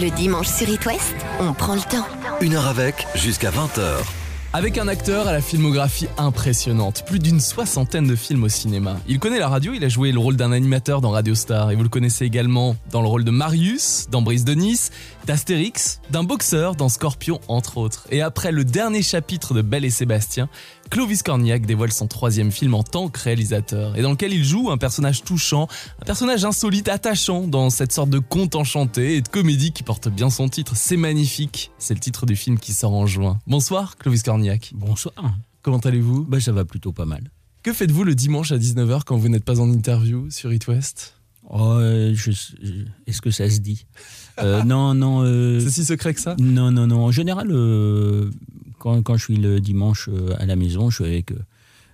Le dimanche sur It West, on prend le temps. Une heure avec, jusqu'à 20h. Avec un acteur à la filmographie impressionnante, plus d'une soixantaine de films au cinéma. Il connaît la radio, il a joué le rôle d'un animateur dans Radio Star et vous le connaissez également dans le rôle de Marius, dans Brise de Nice, d'Astérix, d'un boxeur dans Scorpion entre autres. Et après le dernier chapitre de Belle et Sébastien, Clovis Cornillac dévoile son troisième film en tant que réalisateur et dans lequel il joue un personnage touchant, un personnage insolite, attachant dans cette sorte de conte enchanté et de comédie qui porte bien son titre. C'est magnifique. C'est le titre du film qui sort en juin. Bonsoir Clovis Cornillac. Bonsoir. Comment allez-vous? Bah, ça va plutôt pas mal. Que faites-vous le dimanche à 19h quand vous n'êtes pas en interview sur It West? Oh, euh, je- je- Est-ce que ça se dit? Euh, Non, non. euh, C'est si secret que ça? non, non, non. En général, euh, quand, quand je suis le dimanche euh, à la maison, je suis avec, euh,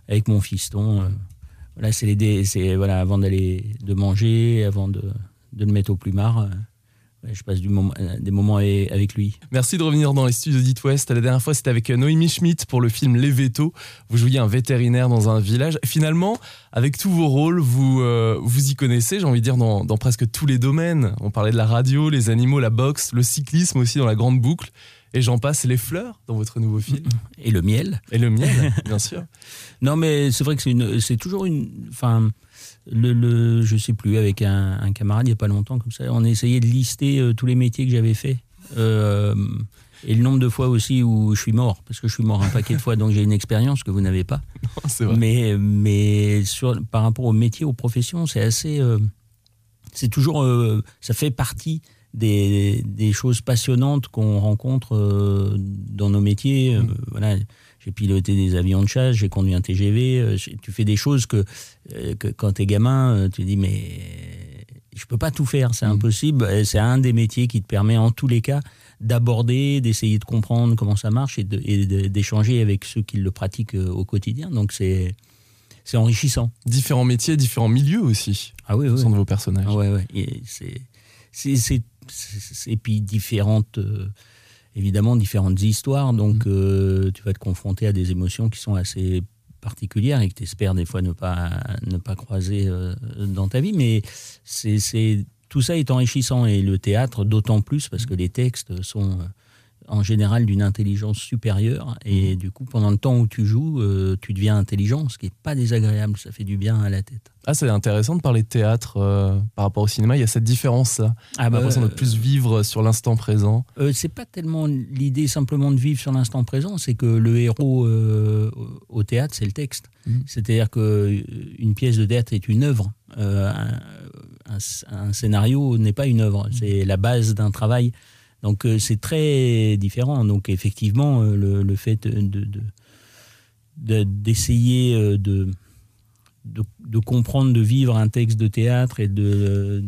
avec mon fiston. euh, voilà, c'est les dé- c'est voilà, avant d'aller de manger, avant de, de le mettre au plumard. Je passe du moment, euh, des moments avec lui. Merci de revenir dans les studios d'It West. La dernière fois, c'était avec euh, Noémie Schmidt pour le film Les Vétos. Vous jouiez un vétérinaire dans un village. Finalement, avec tous vos rôles, vous euh, vous y connaissez, j'ai envie de dire, dans, dans presque tous les domaines. On parlait de la radio, les animaux, la boxe, le cyclisme aussi dans la grande boucle. Et j'en passe, les fleurs dans votre nouveau film. Et le miel. Et le miel, bien sûr. Non, mais c'est vrai que c'est toujours une, enfin, le, le, je sais plus, avec un, un camarade il y a pas longtemps comme ça, on a essayé de lister euh, tous les métiers que j'avais fait. Euh, et le nombre de fois aussi où je suis mort, parce que je suis mort un paquet de fois, donc j'ai une expérience que vous n'avez pas. Vrai. Mais, mais sur, par rapport au métier, aux professions, c'est assez. euh, c'est toujours. euh, ça fait partie des, des choses passionnantes qu'on rencontre dans nos métiers. Euh, voilà. J'ai piloté des avions de chasse, j'ai conduit un TGV. euh, tu fais des choses que, euh, que quand t'es gamin, euh, tu dis mais je peux pas tout faire, c'est impossible. Et C'est un des métiers qui te permet en tous les cas d'aborder, d'essayer de comprendre comment ça marche et d'échanger avec ceux qui le pratiquent au quotidien. Donc c'est c'est enrichissant. Différents métiers, différents milieux aussi, Ah oui, oui. sein de vos personnages. Ah ouais, ouais. Et c'est c'est c'est c'est- et puis différentes évidemment différentes histoires. Donc euh, tu vas te confronter à des émotions qui sont assez particulières et que tu espères des fois ne pas ne pas croiser euh, dans ta vie. Mais c'est c'est tout ça est enrichissant et le théâtre d'autant plus parce que les textes sont euh, en général d'une intelligence supérieure et du coup pendant le temps où tu joues euh, tu deviens intelligent ce qui est pas désagréable ça fait du bien à la tête Ah, c'est intéressant de parler de théâtre euh, par rapport au cinéma. Il y a cette différence-là. ah J'ai l'impression de plus vivre sur l'instant présent. Euh, c'est pas tellement l'idée simplement de vivre sur l'instant présent, c'est que le héros euh, au théâtre, c'est le texte. Mhm. C'est-à-dire que euh, une pièce de théâtre est une œuvre. Euh, un, un- un scénario n'est pas une œuvre, c'est la base d'un travail. Donc euh, c'est très différent. Donc effectivement, euh, le, le fait de- de- de- d'essayer euh, de, de, de comprendre, de vivre un texte de théâtre et de,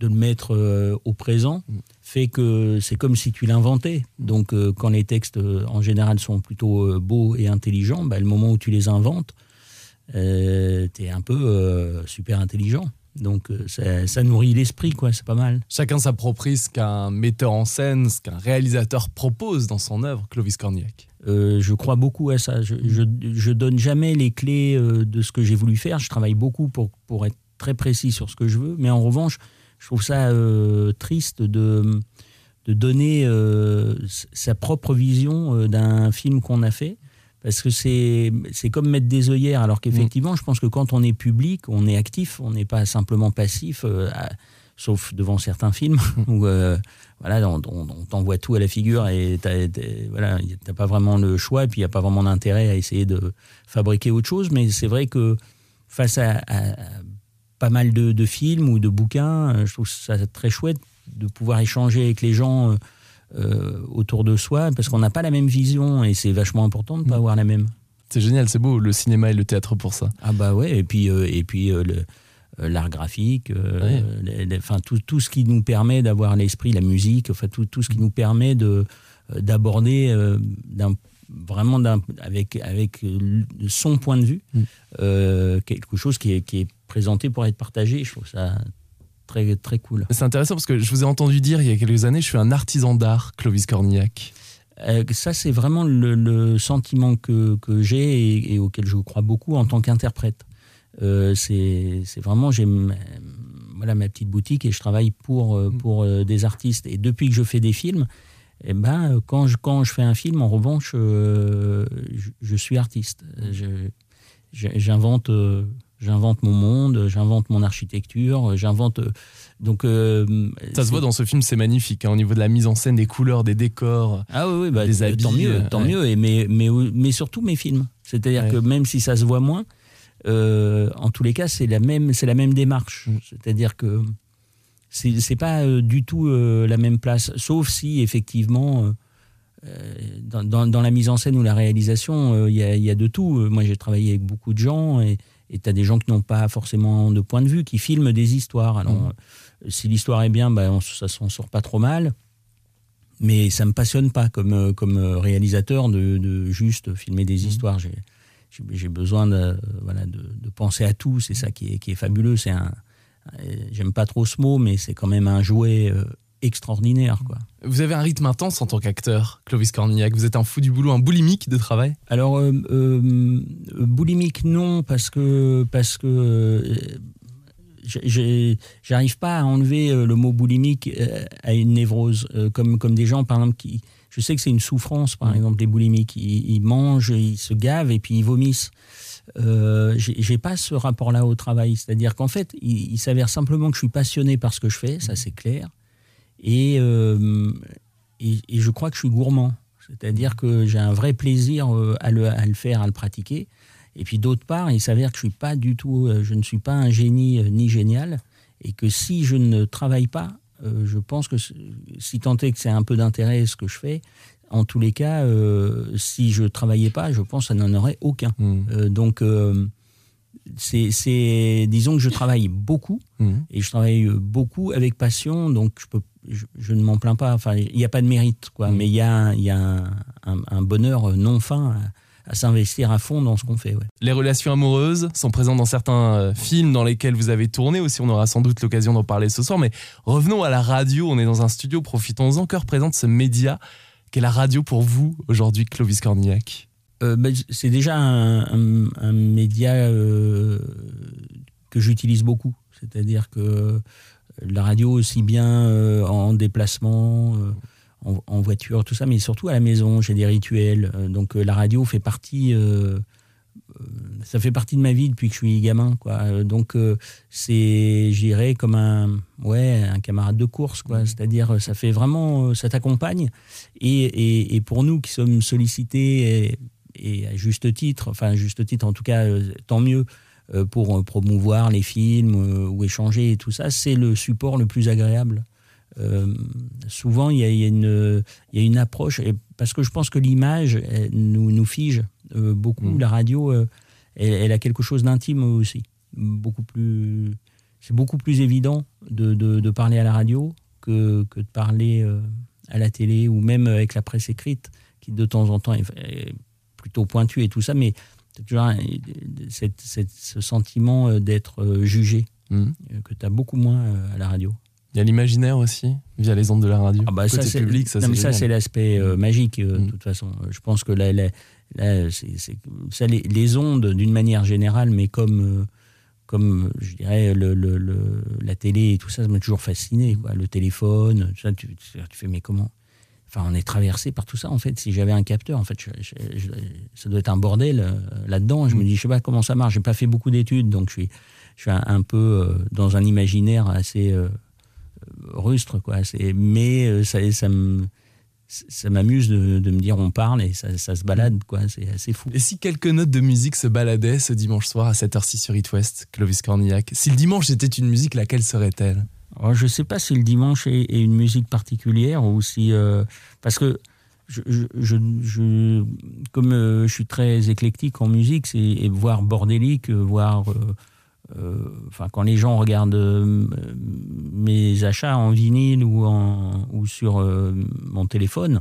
de le mettre au présent fait que c'est comme si tu l'inventais. Donc euh, quand les textes en général sont plutôt beaux et intelligents, bah, le moment où tu les inventes, euh, tu es un peu euh, super intelligent. Donc euh, ça, ça nourrit l'esprit, quoi, c'est pas mal. Chacun s'approprie ce qu'un metteur en scène, ce qu'un réalisateur propose dans son œuvre, Clovis Cornillac. Euh, je crois beaucoup à ça. Je, je, je donne jamais les clés euh, de ce que j'ai voulu faire. Je travaille beaucoup pour, pour être très précis sur ce que je veux. Mais en revanche, je trouve ça euh, triste de, de donner sa propre vision d'un film qu'on a fait. Parce que c'est c'est comme mettre des œillères. Alors qu'effectivement, je pense que quand on est public, on est actif, on n'est pas simplement passif, euh, à- sauf devant certains films où euh, voilà, on, on- on t'envoie tout à la figure et t'as voilà, t'as pas vraiment le choix et puis il n'y a pas vraiment d'intérêt à essayer de fabriquer autre chose. Mais c'est vrai que face à, pas mal de, de films ou de bouquins, euh, je trouve ça très chouette de pouvoir échanger avec les gens euh, autour de soi parce qu'on n'a pas la même vision et c'est vachement important de ne pas avoir la même. C'est génial, c'est beau, le cinéma et le théâtre pour ça. Ah bah ouais, et puis, euh, et puis euh, l'art graphique, Ouais. les- les- enfin tout, tout ce qui nous permet d'avoir l'esprit, la musique, enfin tout, tout ce qui nous permet de d'aborder vraiment avec avec son point de vue Mm. quelque chose qui est qui est présenté pour être partagé. Je trouve ça très très cool. C'est intéressant parce que je vous ai entendu dire il y a quelques années, je suis un artisan d'art, Clovis Cornillac. Euh, ça, c'est vraiment le, le sentiment que, que j'ai et, et auquel je crois beaucoup en tant qu'interprète. Euh, c'est vraiment, j'ai, voilà ma petite boutique et je travaille pour, euh, Mm. pour euh, des artistes. Et depuis que je fais des films, eh ben, quand, je, quand je fais un film, en revanche, euh, je, je suis artiste. Je- J'invente. mon monde, j'invente mon architecture, j'invente. euh, Donc, euh, Ça se voit dans ce film, c'est magnifique, hein, au niveau de la mise en scène, des couleurs, des décors. Ah oui, oui bah, des euh, habits, tant mieux, tant ouais. mieux. Et mais, mais, mais surtout mes films. C'est-à-dire Ouais. que même si ça se voit moins, euh, en tous les cas, c'est la même, c'est la même démarche. C'est-à-dire que c'est c'est pas du tout la même place, sauf si effectivement. dans, dans- dans la mise en scène ou la réalisation, il y, a, il y a de tout. Moi, j'ai travaillé avec beaucoup de gens et tu as des gens qui n'ont pas forcément de point de vue, qui filment des histoires. Alors, Mhm. euh, si l'histoire est bien, on- ça s'en sort pas trop mal. Mais ça me passionne pas comme, euh, comme euh, réalisateur de, de juste filmer des Mhm. histoires. J'ai- besoin de, voilà, de, de penser à tout. C'est ça qui est, qui est fabuleux. C'est un, j'aime pas trop ce mot, mais c'est quand même un jouet extraordinaire, quoi. Vous avez un rythme intense en tant qu'acteur, Clovis Cornillac. Vous êtes un fou du boulot, un boulimique de travail Alors, euh, euh, boulimique, non, parce que, parce que euh, j'arrive pas à enlever le mot boulimique à une névrose, comme, comme des gens, par exemple, qui. Je sais que c'est une souffrance, par Mm. exemple, les boulimiques. Ils, ils mangent, ils se gavent et puis ils vomissent. Euh, j'ai j'ai pas ce rapport-là au travail. C'est-à-dire qu'en fait, il, il s'avère simplement que je suis passionné par ce que je fais, ça c'est clair. Et, euh, et, et je crois que je suis gourmand. C'est-à-dire que j'ai un vrai plaisir euh, à le, à le faire, à le pratiquer. Et puis d'autre part, il s'avère que je suis pas du tout, euh, je ne suis pas un génie ni génial, et que si je ne travaille pas, je pense que si tant est que c'est un peu d'intérêt ce que je fais, en tous les cas, euh, si je travaillais pas, je pense que ça n'en aurait aucun. Euh, donc, euh, c'est, disons que je travaille beaucoup Mhm. et je travaille beaucoup avec passion, donc je, peux, je, je ne m'en plains pas. Enfin, il n'y a pas de mérite, quoi, Mm. mais il y a, y a un, un- un bonheur non fin à, à s'investir à fond dans ce qu'on fait. Ouais. Les relations amoureuses sont présentes dans certains euh, films dans lesquels vous avez tourné aussi. On aura sans doute l'occasion d'en parler ce soir. Mais revenons à la radio. On est dans un studio. Profitons-en. Que représente ce média qu'est la radio pour vous aujourd'hui, Clovis Cornillac? Euh, ben, c'est déjà un média euh, que j'utilise beaucoup. C'est-à-dire que la radio, aussi bien euh, en déplacement, euh, en, en voiture, tout ça, mais surtout à la maison, j'ai des rituels. Euh, donc la radio fait partie, ça fait partie de ma vie depuis que je suis gamin. Quoi. Donc euh, c'est, je dirais, comme un, ouais, un camarade de course. Quoi. C'est-à-dire, euh, ça fait vraiment, ça t'accompagne. Et, et, et pour nous qui sommes sollicités, et, et à juste titre, enfin à juste titre en tout cas, euh, tant mieux pour euh, promouvoir les films euh, ou échanger et tout ça, c'est le support le plus agréable. Euh, souvent, il y a, y une, il y a une approche, et parce que je pense que l'image nous, nous fige euh, beaucoup. Mm. La radio, euh, elle, elle a quelque chose d'intime aussi. Beaucoup plus, c'est beaucoup plus évident de, de, de parler à la radio que, que de parler euh, à la télé ou même avec la presse écrite, qui de temps en temps est, est plutôt pointue et tout ça, mais c'est toujours un- cette- cette- ce sentiment euh, d'être euh, jugé Mhm. euh, que tu as beaucoup moins à la radio. Il y a l'imaginaire aussi, via les ondes de la radio. Ah bah ça, Côté c'est, public, ça non, c'est mais ça, génial. c'est l'aspect euh, magique, euh, de toute façon. Je pense que là, là, là, ça, les, les ondes, d'une manière générale, mais comme, euh, comme je dirais, le, le- le- la télé et tout ça, ça m'a toujours fasciné. Quoi. Le téléphone, tout ça, tu, tu fais, mais comment Enfin, on est traversé par tout ça. En fait, si j'avais un capteur, en fait, je- je- je- ça doit être un bordel euh, là-dedans. Je me Mm. dis, je sais pas comment ça marche. J'ai pas fait beaucoup d'études, donc je suis, je suis un, un peu euh, dans un imaginaire assez euh, rustre, quoi. Mais ça, ça me, ça m'amuse de, de me dire, on parle et ça, ça se balade, quoi. C'est assez fou. Et si quelques notes de musique se baladaient ce dimanche soir à 7h06 sur It West, Clovis Cornillac Si le dimanche était une musique, laquelle serait-elle? Alors, je sais pas si le dimanche est, est une musique particulière ou si euh, parce que je, je, je, je- comme euh, je suis très éclectique en musique, c'est et voire bordélique, euh, euh, enfin quand les gens regardent mes achats en vinyle ou en ou sur mon téléphone.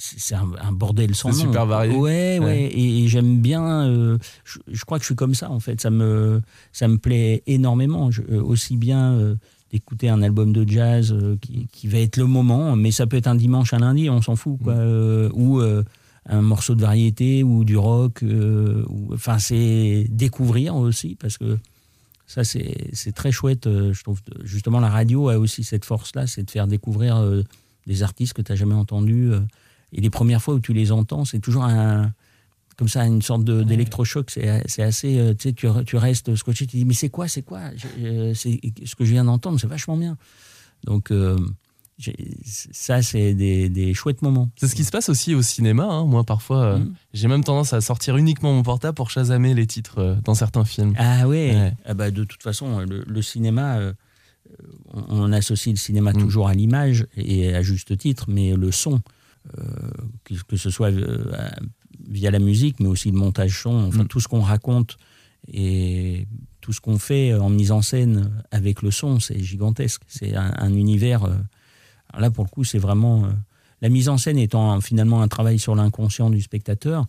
C'est un, un bordel sans C'est nom. super varié. Ouais, ouais. Ouais. Et, et j'aime bien. euh, je, je crois que je suis comme ça en fait. Ça me, ça me plaît énormément. Je- euh, aussi bien euh, d'écouter un album de jazz euh, qui, qui va être le moment, mais ça peut être un dimanche, un lundi, on s'en fout, quoi. Euh, ou euh, un morceau de variété ou du rock. euh, ou- Enfin, c'est découvrir aussi parce que Ça, c'est c'est très chouette, euh, je trouve. Justement, la radio a aussi cette force-là, c'est de faire découvrir euh, des artistes que tu n'as jamais entendus. et les premières fois où tu les entends, c'est toujours un, comme ça, une sorte d'électrochoc. C'est assez. euh, tu sais, tu, tu restes scotché, tu dis, mais c'est quoi, c'est quoi? C'est ce que je viens d'entendre, c'est vachement bien. Donc, euh, ça, c'est des, des chouettes moments. C'est ce qui se passe aussi au cinéma. hein. Moi, parfois, euh, Mhm. j'ai même tendance à sortir uniquement mon portable pour chasamer les titres euh, dans certains films. Ah ouais, Ouais. Ah bah, de toute façon, le, le cinéma, euh, on, on associe le cinéma Mm. toujours à l'image, et à juste titre, mais le son, que, que ce soit via la musique, mais aussi le montage son, enfin Mm. tout ce qu'on raconte et tout ce qu'on fait en mise en scène avec le son, c'est gigantesque. C'est un, un univers. euh, là, pour le coup, c'est vraiment. euh, la mise en scène étant finalement un travail sur l'inconscient du spectateur,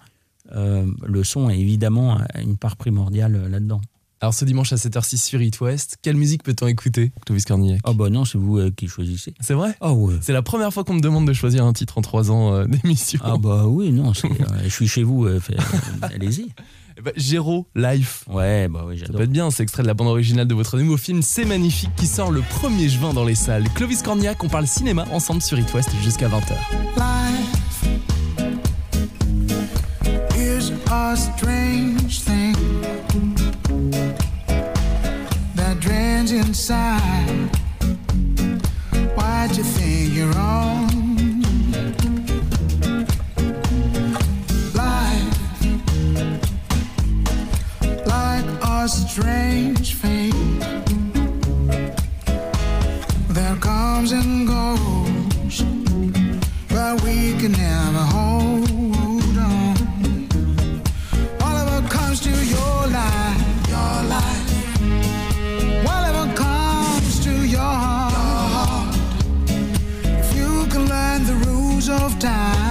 euh, le son est évidemment une part primordiale euh, là-dedans. Alors, ce dimanche à 7h06 sur It West, quelle musique peut-on écouter, Clovis Cornillac? Oh bah non, c'est vous euh, qui choisissez. C'est vrai? Ah ouais. C'est la première fois qu'on me demande de choisir un titre en 3 ans euh, d'émission. Ah bah oui, non, euh, je suis chez vous, euh, euh, allez-y. Eh ben, Géraud, Life. Ouais, bah oui, Ça j'adore. peut être bien, c'est extrait de la bande originale de votre nouveau film C'est magnifique qui sort le 1er juin dans les salles. Clovis Cornillac, on parle cinéma ensemble sur It West jusqu'à 20h. Life is a strange drains inside. Why'd you think you're on? Life, like a strange fate that comes and goes but we can never hold the rules of time,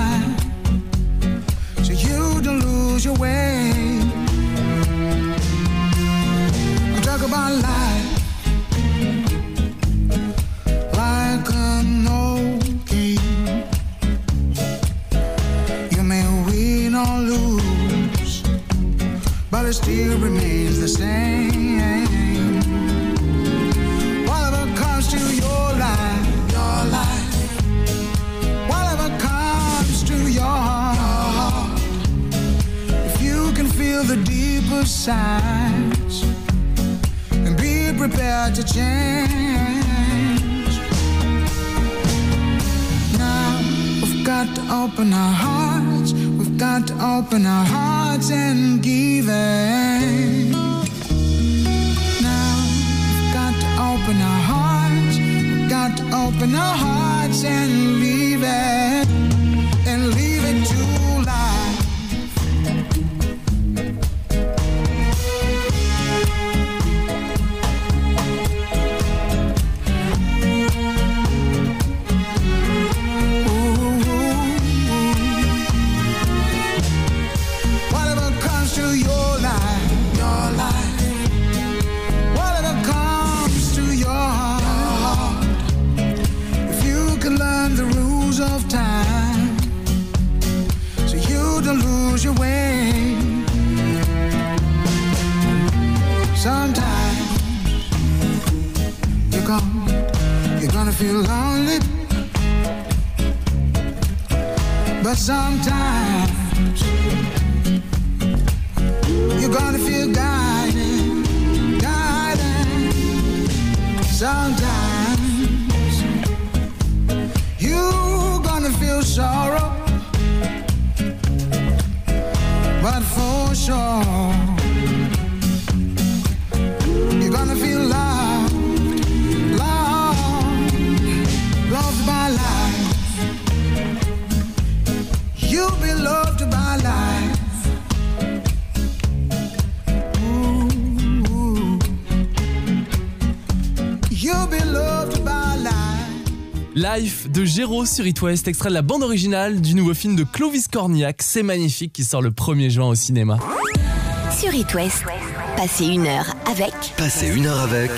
signs and be prepared to change. Now we've got to open our hearts. We've got to open our hearts and give it. Of time, so you don't lose your way. Sometimes you're gonna, you're gonna feel lonely. But sometimes you're gonna feel guided, guided. Sometimes feel sorrow, but for sure you're gonna feel loved, loved, loved by life. You'll be loved life. De Géraud sur It West, extrait de la bande originale du nouveau film de Clovis Cornillac, C'est magnifique, qui sort le 1er juin au cinéma. Sur It West, passez une heure avec Passez une heure avec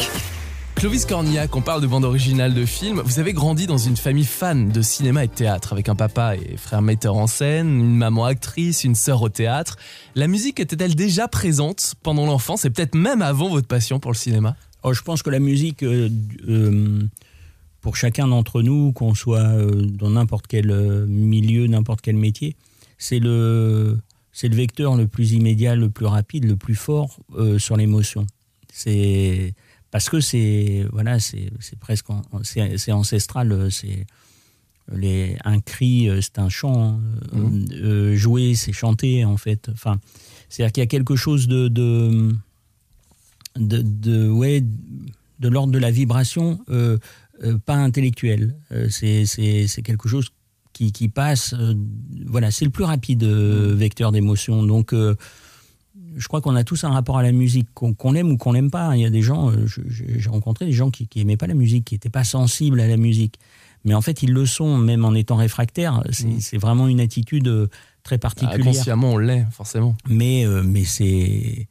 Clovis Cornillac, on parle de bande originale de film. Vous avez grandi dans une famille fan de cinéma et de théâtre, avec un papa et frère metteur en scène, une maman actrice, une sœur au théâtre. La musique était-elle déjà présente pendant l'enfance et peut-être même avant votre passion pour le cinéma? Oh, je pense que la musique, euh, euh, pour chacun d'entre nous, qu'on soit euh, dans n'importe quel euh, milieu, n'importe quel métier, c'est le, c'est le vecteur le plus immédiat, le plus rapide, le plus fort euh, sur l'émotion. C'est parce que c'est voilà, c'est c'est presque c'est c'est ancestral. C'est les un cri, c'est un chant. hein. Euh, jouer, c'est chanter en fait. Enfin, c'est-à-dire qu'il y a quelque chose de, de de, de, ouais, de l'ordre de la vibration, euh, pas intellectuelle. Euh, c'est, quelque chose qui, qui passe. euh, voilà, c'est le plus rapide euh, vecteur d'émotion. Donc, euh, je crois qu'on a tous un rapport à la musique, qu'on, qu'on l'aime ou qu'on l'aime pas. Il y a des gens, euh, j'ai rencontré des gens qui, qui aimaient pas la musique, qui n'étaient pas sensibles à la musique. Mais en fait, ils le sont, même en étant réfractaires. C'est, Mm. vraiment une attitude euh, très particulière Consciemment, on l'est, forcément. mais euh, mais c'est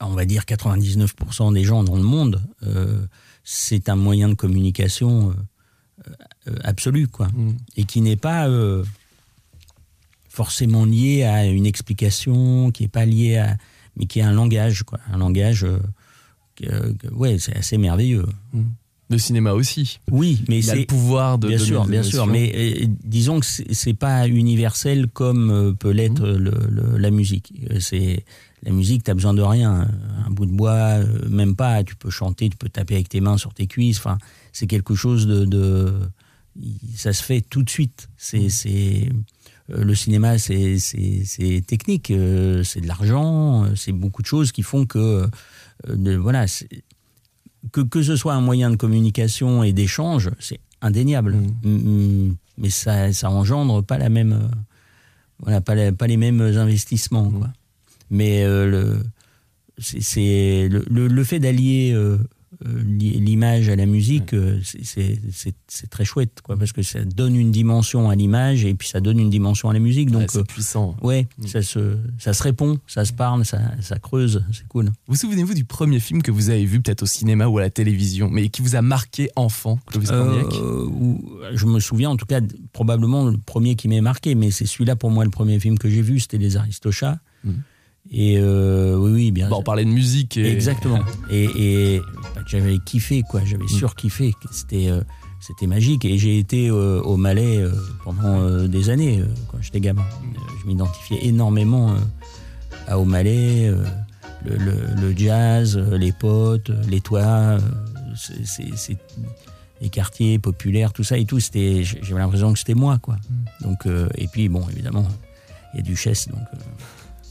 on va dire 99% des gens dans le monde euh, c'est un moyen de communication euh, euh, absolu quoi Mm. et qui n'est pas euh, forcément lié à une explication qui est pas lié à mais qui est un langage quoi un langage ouais c'est assez merveilleux Le cinéma aussi. oui mais a le c'est pouvoir de bien sûr, bien sûr, mais euh, disons que c'est c'est pas universel comme euh, peut l'être le- la musique. C'est la musique, t'as besoin de rien, un bout de bois, euh, même pas. Tu peux chanter, tu peux taper avec tes mains sur tes cuisses. Enfin, c'est quelque chose de, de- ça se fait tout de suite. C'est, c'est euh, le cinéma, c'est, c'est, c'est technique, euh, c'est de l'argent, c'est beaucoup de choses qui font que, de- voilà, que, que ce soit un moyen de communication et d'échange, c'est indéniable. Mm. Mm, Mais ça, ça engendre pas la même, voilà, pas, la- pas les mêmes investissements. Mm. Quoi. Mais euh, le, c'est, le, le, le fait d'allier euh, euh, li- l'image à la musique, c'est, très chouette, quoi, parce que ça donne une dimension à l'image et puis ça donne une dimension à la musique. Ouais, Donc, c'est euh, puissant. ouais, Mm. ça, se, ça se répond, ça se parle, ça, ça creuse, c'est cool. Vous souvenez-vous du premier film que vous avez vu, peut-être au cinéma ou à la télévision, mais qui vous a marqué enfant, Clovis Euh, ou- je me souviens en tout cas probablement le premier qui m'est marqué, mais c'est celui-là pour moi le premier film que j'ai vu, c'était Les Aristochats. Mhm. Et euh, oui, oui, bien. Bon, on parlait de musique et... Exactement. Et, et bah, j'avais kiffé, quoi. J'avais Mm. surkiffé. C'était, euh, c'était magique. Et j'ai été euh, au Malais pendant des années quand j'étais gamin. Je m'identifiais énormément à au Malais, le, le- le jazz, les potes, les toits, c'est, les quartiers populaires, tout ça et tout. C'était, j'avais l'impression que c'était moi, quoi. Donc, euh, et puis bon, évidemment, il y a Duchesse, donc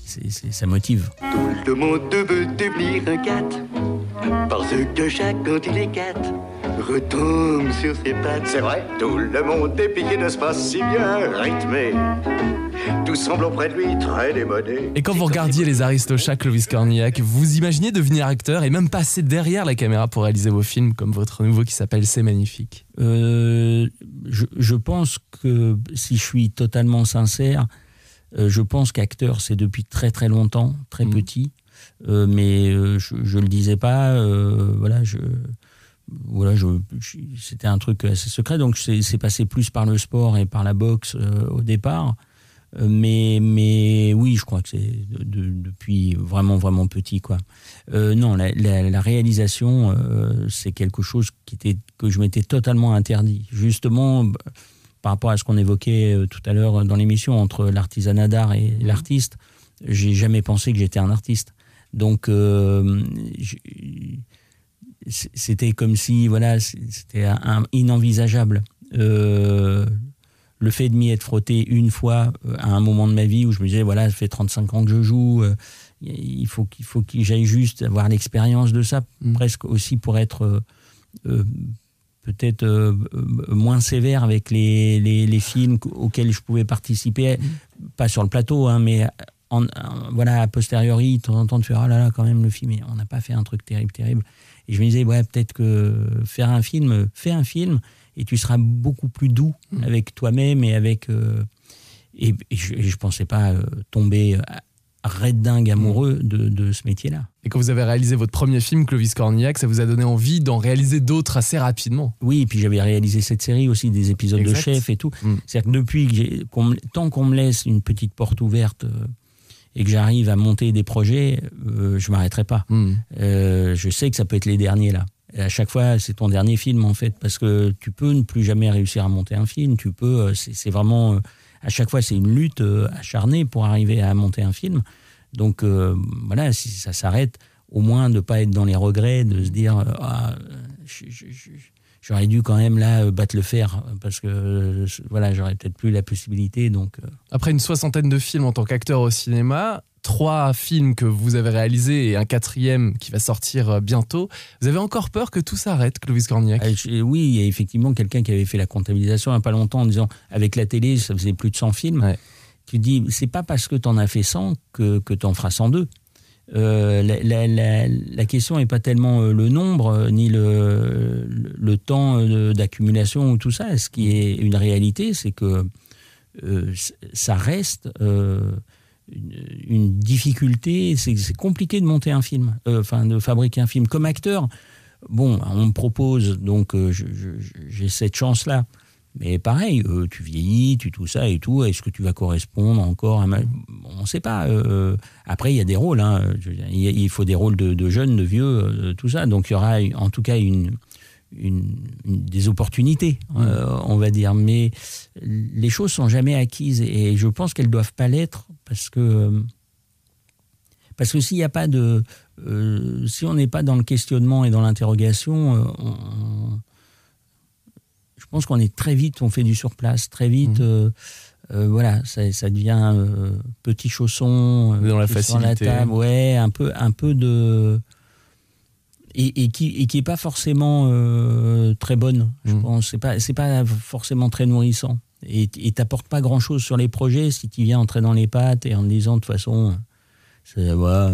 c'est, c'est- ça motive. Tout le monde veut devenir un cat. Parce que chaque quand il est cat Retombe sur ses pattes. C'est vrai, tout le monde est piqué de ce pas si bien rythmé. Tout semble auprès de lui très démodé. Et quand vous regardiez les Aristochats, Clovis Cornillac, vous imaginiez devenir acteur et même passer derrière la caméra pour réaliser vos films, comme votre nouveau qui s'appelle C'est magnifique. Euh, je, je pense que si je suis totalement sincère, euh, je pense qu'acteur c'est depuis très très longtemps, très Mhm. petit, Euh, mais euh, je, je le disais pas. voilà, je voilà, je, je- c'était un truc assez secret, donc c'est c'est passé plus par le sport et par la boxe au départ. Mais mais oui, je crois que c'est de- de- depuis vraiment vraiment petit quoi. Non, la, la- la réalisation, c'est quelque chose qui était que je m'étais totalement interdit. Justement, b- par rapport à ce qu'on évoquait euh, tout à l'heure dans l'émission entre l'artisanat d'art et l'artiste, j'ai jamais pensé que j'étais un artiste. Donc, euh, c'était comme si, voilà, c'était inenvisageable. Euh, le fait de m'y être frotté une fois euh, à un moment de ma vie où je me disais, voilà, ça fait 35 ans que je joue, euh, il faut qu'il faut que j'aille juste avoir l'expérience de ça, Mm. presque aussi pour être euh, euh, peut-être euh, euh, moins sévère avec les, les, les films auxquels je pouvais participer, pas sur le plateau, hein, mais en, en- voilà, a posteriori, de temps en temps, de faire, ah là là, quand même, le film, on n'a pas fait un truc terrible, terrible. Et je me disais, ouais, peut-être que faire un film, fais un film, et tu seras beaucoup plus doux avec toi-même et avec. euh, et, et je, je pensais pas euh, tomber red dingue amoureux de, de ce métier-là. Et quand vous avez réalisé votre premier film, Clovis Cornillac, ça vous a donné envie d'en réaliser d'autres assez rapidement. Oui, et puis j'avais réalisé cette série aussi, des épisodes Exact. de chef et tout. Mm. C'est-à-dire que depuis que me- tant qu'on me laisse une petite porte ouverte euh, et que j'arrive à monter des projets, euh, je m'arrêterai pas. Hmm. Euh, je sais que ça peut être les derniers là. Et à chaque fois, c'est ton dernier film en fait, parce que tu peux ne plus jamais réussir à monter un film. Tu peux, euh, c'est vraiment, à chaque fois, c'est une lutte euh, acharnée pour arriver à monter un film. Donc euh, voilà, si ça s'arrête, au moins de pas être dans les regrets, de se dire, euh, ah, je- j'aurais dû quand même là euh, battre le fer, parce que euh, voilà, j'aurais peut-être plus la possibilité. Donc euh, Après une soixantaine de films en tant qu'acteur au cinéma, trois films que vous avez réalisés et un quatrième qui va sortir euh, bientôt, vous avez encore peur que tout s'arrête, Clovis Cornillac? Euh, je- Oui, il y a effectivement quelqu'un qui avait fait la comptabilisation il n'y a pas longtemps en disant avec la télé, ça faisait plus de 100 films. Ouais. Tu dis, c'est pas parce que tu en as fait 100 que, que tu en feras 102. Euh, la, question n'est pas tellement euh, le nombre euh, ni le, temps d'accumulation ou tout ça. Ce qui est une réalité, c'est que ça reste une, une difficulté. C'est compliqué de monter un film, enfin de fabriquer un film. Comme acteur, bon, on me propose, donc j'ai cette chance-là. Mais pareil, euh, tu vieillis, tu tout ça et tout. Est-ce que tu vas correspondre encore à ma... On ne sait pas. euh, après, il y a des rôles. hein, il faut des rôles de, jeunes, de vieux, euh, tout ça. Donc il y aura en tout cas des opportunités, euh, on va dire. Mais les choses sont jamais acquises et je pense qu'elles doivent pas l'être parce que parce que s'il n'y a pas de si on n'est pas dans le questionnement et dans l'interrogation, on- je pense qu'on est très vite, on fait du surplace, très vite. Mhm. euh, euh, voilà, ça, ça devient euh, petit chausson Dans la est sur la facilité. table, ouais, un peu, un peu de et, et qui et qui est pas forcément euh, très bonne. Je Mhm. pense, c'est pas c'est pas forcément très nourrissant et t'apportes pas grand chose sur les projets si tu viens entrer dans les pattes et en te disant de toute façon, ouais,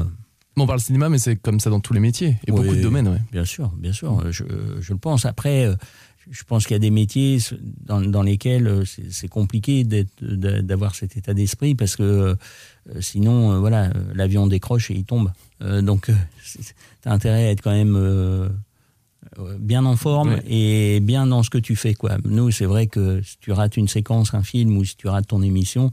On parle cinéma, mais c'est comme ça dans tous les métiers et Oui. beaucoup de domaines. Ouais. Bien sûr, bien sûr, je, je le pense. Après, je pense qu'il y a des métiers dans, dans lesquels euh, c'est compliqué d'avoir cet état d'esprit parce que euh, sinon, euh, voilà, l'avion décroche et il tombe. Donc, tu as intérêt à être quand même bien en forme Ouais. et bien dans ce que tu fais. Quoi. Nous, c'est vrai que si tu rates une séquence, un film ou si tu rates ton émission,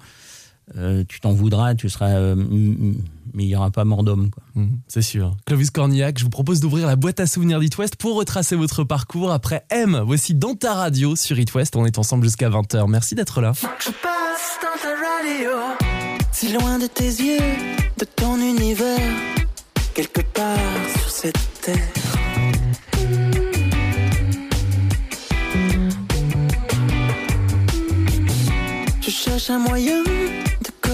euh, tu t'en voudras, tu seras, euh, mais il n'y aura pas mort d'homme. quoi. Mhm, C'est sûr. Clovis Cornillac, je vous propose d'ouvrir la boîte à souvenirs d'It West pour retracer votre parcours. Après M, voici dans ta radio sur It West. On est ensemble jusqu'à 20h. Merci d'être là. Je passe dans ta radio, si loin de tes yeux, de ton univers, quelque part sur cette terre. Je cherche un moyen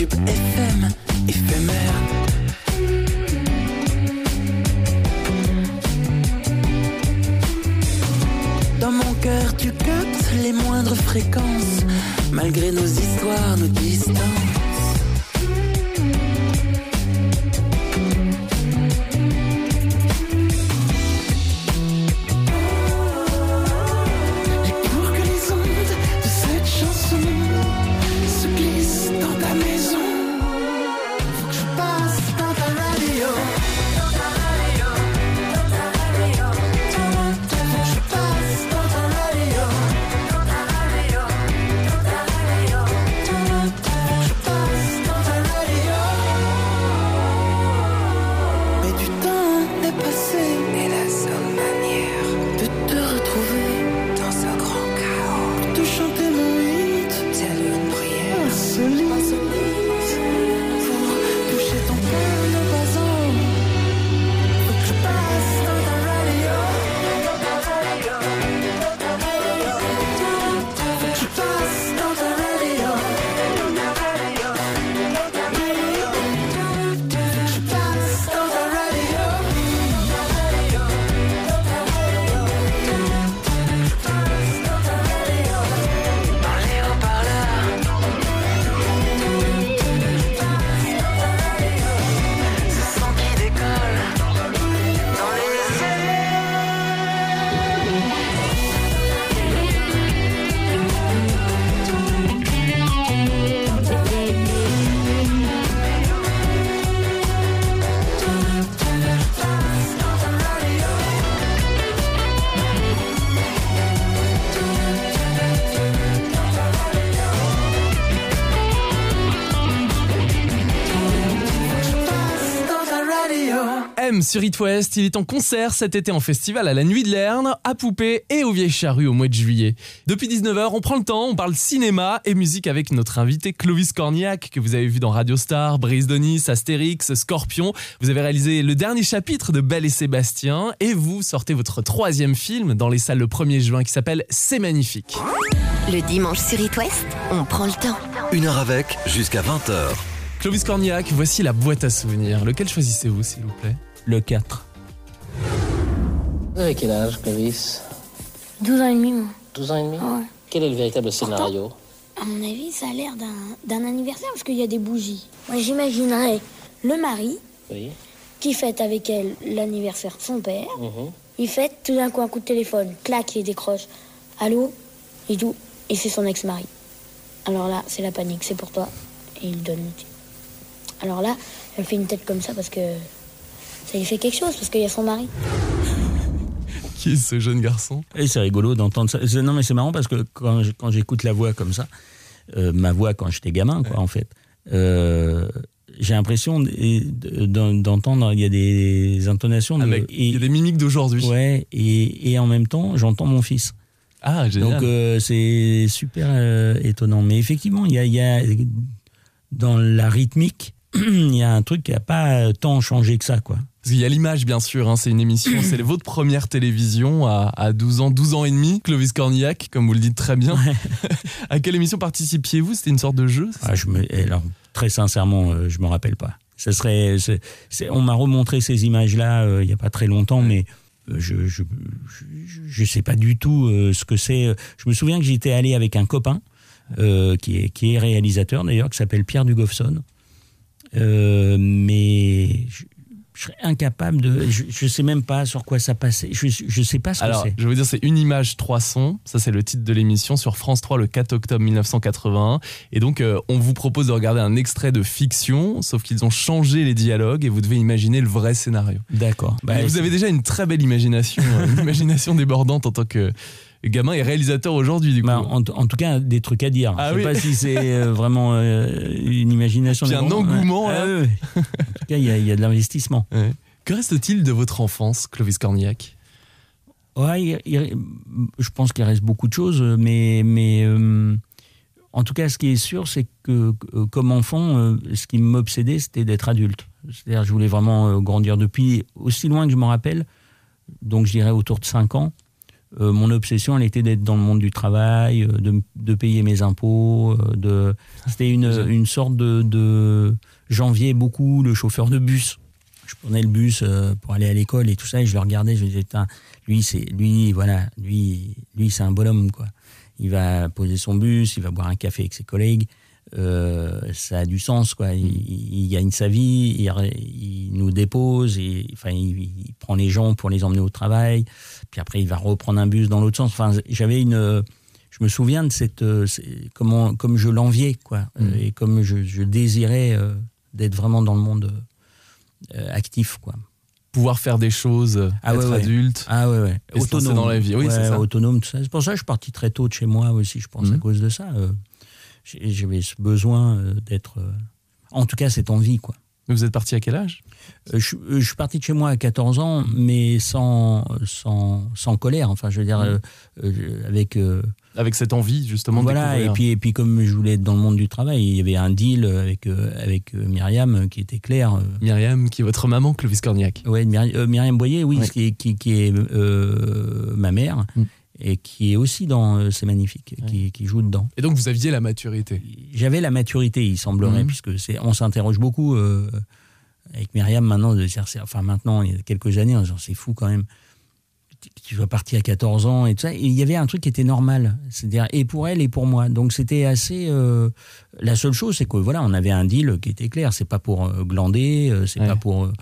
FM éphémère. Dans mon cœur, tu captes les moindres fréquences, malgré nos histoires, nos distances. M sur It West, il est en concert cet été en festival à la Nuit de Lerne, à Poupée et aux Vieilles Charrues au mois de juillet. Depuis 19h, on prend le temps, on parle cinéma et musique avec notre invité Clovis Cornillac que vous avez vu dans Radio Star, Brise de Nice, Astérix, Scorpion. Vous avez réalisé le dernier chapitre de Belle et Sébastien et vous sortez votre troisième film dans les salles le 1er juin qui s'appelle C'est magnifique. Le dimanche sur It West, on prend le temps. Une heure avec, jusqu'à 20h. Clovis Cornillac, voici la boîte à souvenirs. Lequel choisissez-vous s'il vous plaît? Le 4. Vous avez quel âge, Clovis? 12 ans et demi, moi. 12 ans et demi? Ouais. Quel est le véritable scénario? À mon avis, ça a l'air d'un- d'un anniversaire parce qu'il y a des bougies. Moi, j'imaginerais le mari Oui. qui fête avec elle l'anniversaire de son père. Mhm. Il fête tout d'un coup un coup de téléphone, clac, il décroche. Allô? Et tout. Et c'est son ex-mari. Alors là, c'est la panique, c'est pour toi. Et il donne le. Alors là, elle fait une tête comme ça parce que ça lui fait quelque chose, parce qu'il y a son mari. Qui est ce jeune garçon? Et c'est rigolo d'entendre ça. Non, mais c'est marrant parce que quand, je- quand j'écoute la voix comme ça, euh, ma voix quand j'étais gamin, quoi, en fait, euh, j'ai l'impression d'entendre, il y a des intonations. De, Ah, mec, et, Il y a des mimiques d'aujourd'hui. ouais, et, et en même temps, j'entends mon fils. Ah, génial. Donc euh, c'est super euh, étonnant. Mais effectivement, il y a, il y a dans la rythmique, il y a un truc qui n'a pas tant changé que ça, quoi. Parce qu'il y a l'image, bien sûr, hein, c'est une émission, c'est votre première télévision à, à 12 ans, 12 ans et demi, Clovis Cornillac, comme vous le dites très bien. à quelle émission participiez-vous? C'était une sorte de jeu Ah, je me, alors, très sincèrement, euh, je me rappelle pas. Ce serait, on m'a remontré ces images-là euh, il y a pas très longtemps, mais euh, je, je, je, je sais pas du tout euh, ce que c'est. Je me souviens que j'étais allé avec un copain qui est qui est réalisateur d'ailleurs, qui s'appelle Pierre Dugoffson. Euh, mais je, je serais incapable de. Je, je sais même pas sur quoi ça passait. Je, je sais pas ce Alors, que c'est. je veux dire, c'est une image, trois sons. Ça, c'est le titre de l'émission sur France 3 le 4 octobre 1981. Et donc, euh, on vous propose de regarder un extrait de fiction, sauf qu'ils ont changé les dialogues et vous devez imaginer le vrai scénario. D'accord. Bah, vous avez déjà une très belle imagination, euh, une imagination débordante en tant que gamin et réalisateur aujourd'hui, du coup. Bah, en, en tout cas, des trucs à dire. Ah je sais oui. pas si c'est euh, vraiment euh, une imagination. Puis un engouement, là. Ah, en tout cas, il y, a- il y a de l'investissement. Ouais. Que reste-t-il de votre enfance, Clovis Cornillac? Ouais, il- il- je pense qu'il reste beaucoup de choses, mais, mais euh, en tout cas, ce qui est sûr, c'est que comme enfant, euh, ce qui m'obsédait, c'était d'être adulte. C'est-à-dire, je voulais vraiment euh, grandir depuis aussi loin que je m'en rappelle, donc je dirais autour de 5 ans. Euh, mon obsession, elle était d'être dans le monde du travail, euh, de, de payer mes impôts. euh, de... C'était une, une sorte de, de... J'enviais beaucoup le chauffeur de bus. Je prenais le bus euh, pour aller à l'école et tout ça, et je le regardais, je me disais, lui, c'est lui, voilà, lui, lui, c'est un bonhomme, quoi. Il va poser son bus, il va boire un café avec ses collègues. Euh, ça a du sens, quoi. Il, il gagne sa vie, il, il nous dépose, et, enfin, il, il prend les gens pour les emmener au travail. Puis après, il va reprendre un bus dans l'autre sens. Enfin, j'avais une. Je me souviens de cette. euh, Comment, comme je l'enviais, quoi. Euh, Et comme je, je désirais euh, d'être vraiment dans le monde euh, actif, quoi. Pouvoir faire des choses, Ah être ouais, adulte. Ah ouais, ouais. Lancer dans la vie, oui, ça. Autonome, tout ça. C'est pour ça que je suis parti très tôt de chez moi aussi, je pense, à cause de ça. J'avais ce besoin euh, d'être. euh, En tout cas, cette envie, quoi. Vous êtes parti à quel âge? Euh, je, je suis parti de chez moi à 14 ans, mais sans, sans, sans colère. Enfin, je veux dire, euh, avec. euh, Avec cette envie, justement, de voilà, et puis, et puis comme je voulais être dans le monde du travail, il y avait un deal avec, euh, avec Myriam qui était clair. Myriam, qui est votre maman, Clovis Cornillac. Ouais, Myri- Myriam Boyer, oui, Ouais. qui, est- qui, qui est ma mère Mm. Et qui est aussi dans euh, C'est magnifique, qui, qui joue dedans. Et donc, vous aviez la maturité. J'avais la maturité, il semblerait, Mhm. puisque c'est, on s'interroge beaucoup euh, avec Myriam maintenant, de dire, c'est- enfin maintenant, il y a quelques années, c'est fou quand même. Tu- sois parti à 14 ans et tout ça. Et il y avait un truc qui était normal, c'est-à-dire et pour elle et pour moi. Donc c'était assez. euh, la seule chose, c'est que voilà, on avait un deal qui était clair. C'est pas pour euh, glander, c'est Ouais. pas pour. euh,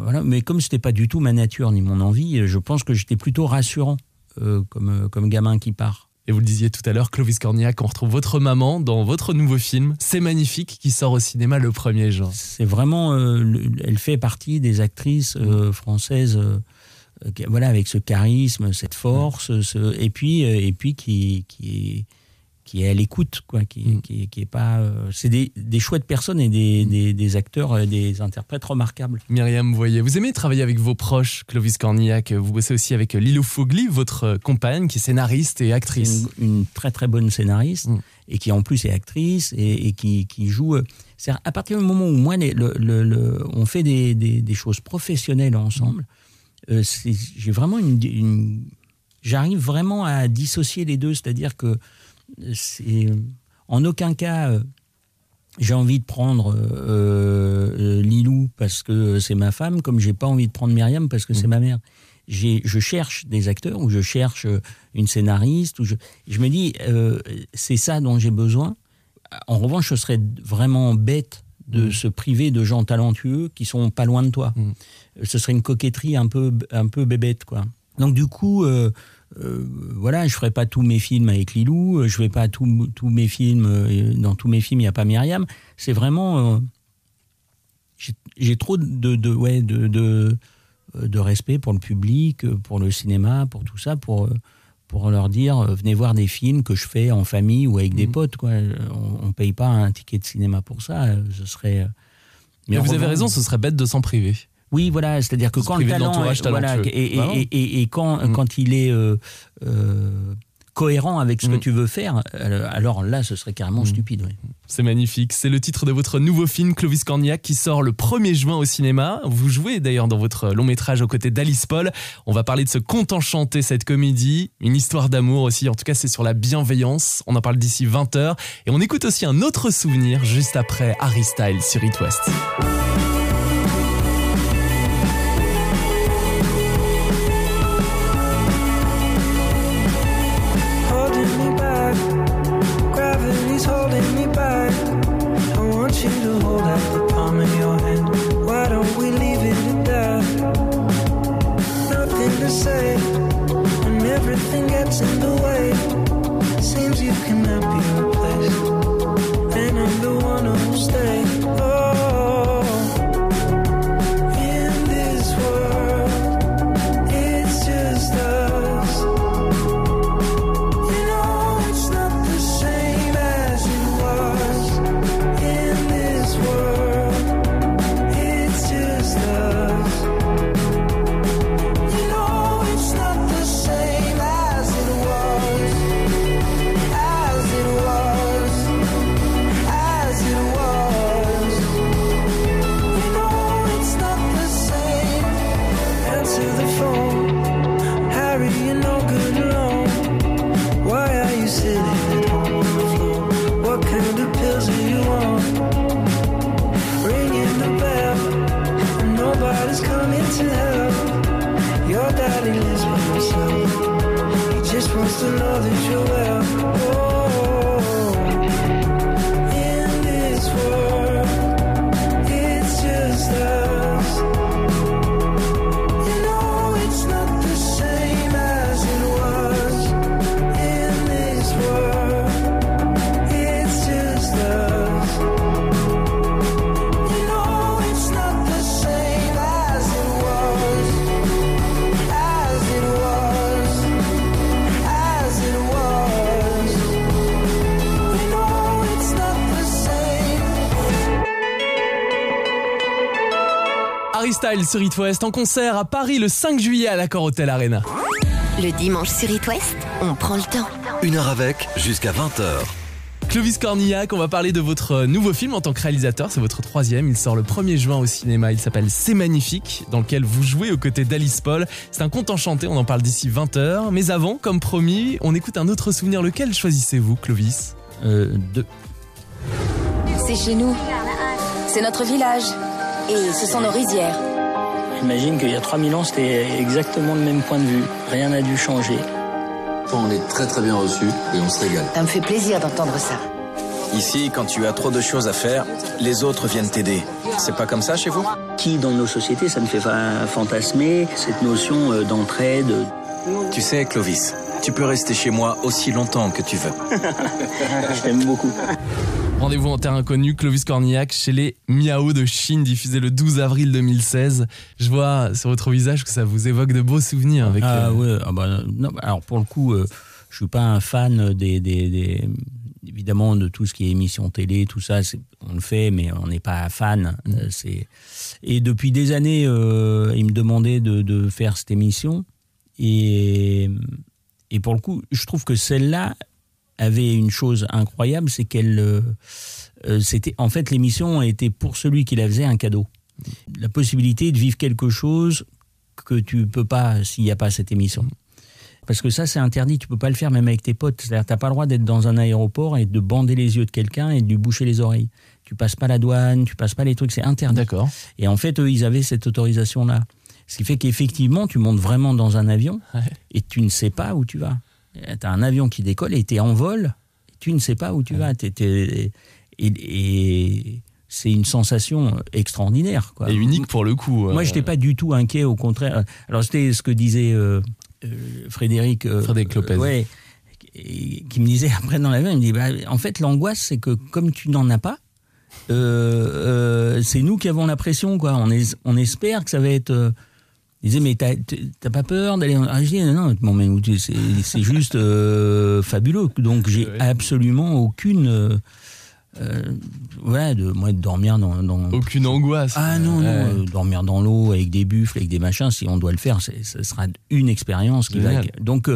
voilà. Mais comme c'était pas du tout ma nature ni mon envie, je pense que j'étais plutôt rassurant euh, comme euh, comme gamin qui part. Et vous le disiez tout à l'heure, Clovis Cornillac, on retrouve votre maman dans votre nouveau film, C'est magnifique, qui sort au cinéma le 1er juin. C'est vraiment, euh, le- elle fait partie des actrices euh, françaises, euh, voilà, avec ce charisme, cette force, ce- et puis, et puis qui, qui, qui est à l'écoute, quoi, qui, qui, qui est pas. euh, c'est des, des chouettes personnes et des, des, des acteurs, euh, des interprètes remarquables. Myriam Voyer, vous aimez travailler avec vos proches, Clovis Cornillac. Vous bossez aussi avec Lilo Fogli, votre euh, compagne, qui est scénariste et actrice. une, une très très bonne scénariste Mm. et qui en plus est actrice et, et qui, qui joue. euh, c'est à partir du moment où moi, les- le, le- le- on fait des, choses professionnelles ensemble, euh, c'est- j'ai vraiment une, une- j'arrive vraiment à dissocier les deux, c'est-à-dire que c'est en aucun cas. euh, j'ai envie de prendre euh, euh, Lilou parce que c'est ma femme, comme j'ai pas envie de prendre Myriam parce que c'est ma mère. J'ai, je cherche des acteurs ou je cherche euh, une scénariste ou je, je me dis euh, c'est ça dont j'ai besoin. En revanche, ce serait vraiment bête de se priver de gens talentueux qui sont pas loin de toi. Mm. Ce serait une coquetterie un peu un peu bébête quoi. Donc du coup. euh, euh, voilà, je ferai pas tous mes films avec Lilou, euh, je vais pas tous tous mes films, euh, dans tous mes films, il n'y a pas Myriam. C'est vraiment. euh, j'ai- trop de, de, ouais, de, de, de respect pour le public, pour le cinéma, pour tout ça, pour, pour leur dire venez voir des films que je fais en famille ou avec des potes. Quoi. On ne paye pas un ticket de cinéma pour ça. Ce serait. Mais vous avez raison, ce serait bête de s'en priver. Oui, voilà, c'est-à-dire que quand le talent, est- voilà, et, Bah et- et- et quand, Mm. quand il est euh, euh, cohérent avec ce que Mm. tu veux faire, euh, alors là, ce serait carrément Mm. stupide. oui. C'est magnifique. C'est le titre de votre nouveau film, Clovis Cornillac, qui sort le 1er juin au cinéma. Vous jouez d'ailleurs dans votre long métrage aux côtés d'Alice Paul. On va parler de ce conte enchanté, cette comédie. Une histoire d'amour aussi. En tout cas, c'est sur la bienveillance. On en parle d'ici 20h. Et on écoute aussi un autre souvenir juste après Harry Styles sur It West. Sur It West en concert à Paris le 5 juillet à l'Accor Hotel Arena. Le dimanche sur It West, on prend le temps. Une heure avec, jusqu'à 20h. Clovis Cornillac, on va parler de votre nouveau film en tant que réalisateur. C'est votre troisième. Il sort le 1er juin au cinéma. Il s'appelle C'est magnifique, dans lequel vous jouez aux côtés d'Alice Paul. C'est un conte enchanté. On en parle d'ici 20h. Mais avant, comme promis, on écoute un autre souvenir. Lequel choisissez-vous, Clovis? Euh, de- C'est chez nous. C'est notre village. Et ce sont nos rizières. J'imagine qu'il y a 3000 ans, c'était exactement le même point de vue. Rien n'a dû changer. On est très très bien reçus et on se régale. Ça me fait plaisir d'entendre ça. Ici, quand tu as trop de choses à faire, les autres viennent t'aider. C'est pas comme ça chez vous? Qui dans nos sociétés, ça me fait fa- fantasmer cette notion euh, d'entraide? Tu sais, Clovis, tu peux rester chez moi aussi longtemps que tu veux. Je t'aime beaucoup. Rendez-vous en terre inconnue, Clovis Cornillac, chez les Miao de Chine, diffusé le 12 avril 2016. Je vois sur votre visage que ça vous évoque de beaux souvenirs avec. Ah euh, ouais, ah bah, non, alors pour le coup, euh, je suis pas un fan des, des, des, évidemment de tout ce qui est émission télé, tout ça, on le fait, mais on n'est pas fan. Euh, c'est et depuis des années, euh, il me demandait de, de faire cette émission et et pour le coup, je trouve que celle-là avait une chose incroyable, c'est qu'elle euh, euh, c'était en fait l'émission était pour celui qui la faisait un cadeau, la possibilité de vivre quelque chose que tu peux pas s'il n'y a pas cette émission. Parce que ça, c'est interdit, tu peux pas le faire même avec tes potes. C'est-à-dire, t'as pas le droit d'être dans un aéroport et de bander les yeux de quelqu'un et de lui boucher les oreilles. Tu passes pas la douane, tu passes pas les trucs, c'est interdit. D'accord. Et en fait, eux, ils avaient cette autorisation-là. Ce qui fait qu'effectivement, tu montes vraiment dans un avion et tu ne sais pas où tu vas. Tu as un avion qui décolle et tu es en vol, tu ne sais pas où tu vas. Et et c'est une sensation extraordinaire. Quoi. Et unique pour le coup. Moi, euh, je n'étais pas du tout inquiet, au contraire. Alors, c'était ce que disait euh, euh, Frédéric. Frédéric Lopez. ouais, qui me disait après dans l'avion, il me dit, bah, en fait, l'angoisse, c'est que comme tu n'en as pas, euh, euh, c'est nous qui avons la pression, quoi. On, es- on espère que ça va être. Il disait, mais t'as pas peur d'aller en. Je dis, non, non, mais c'est juste euh, fabuleux. Donc, j'ai absolument aucune. euh, euh, voilà, de, moi, de dormir dans. dans Aucune angoisse. ah non, non, Ouais. dormir dans l'eau avec des buffles, avec des machins, si on doit le faire, ce sera une expérience qui va. Donc,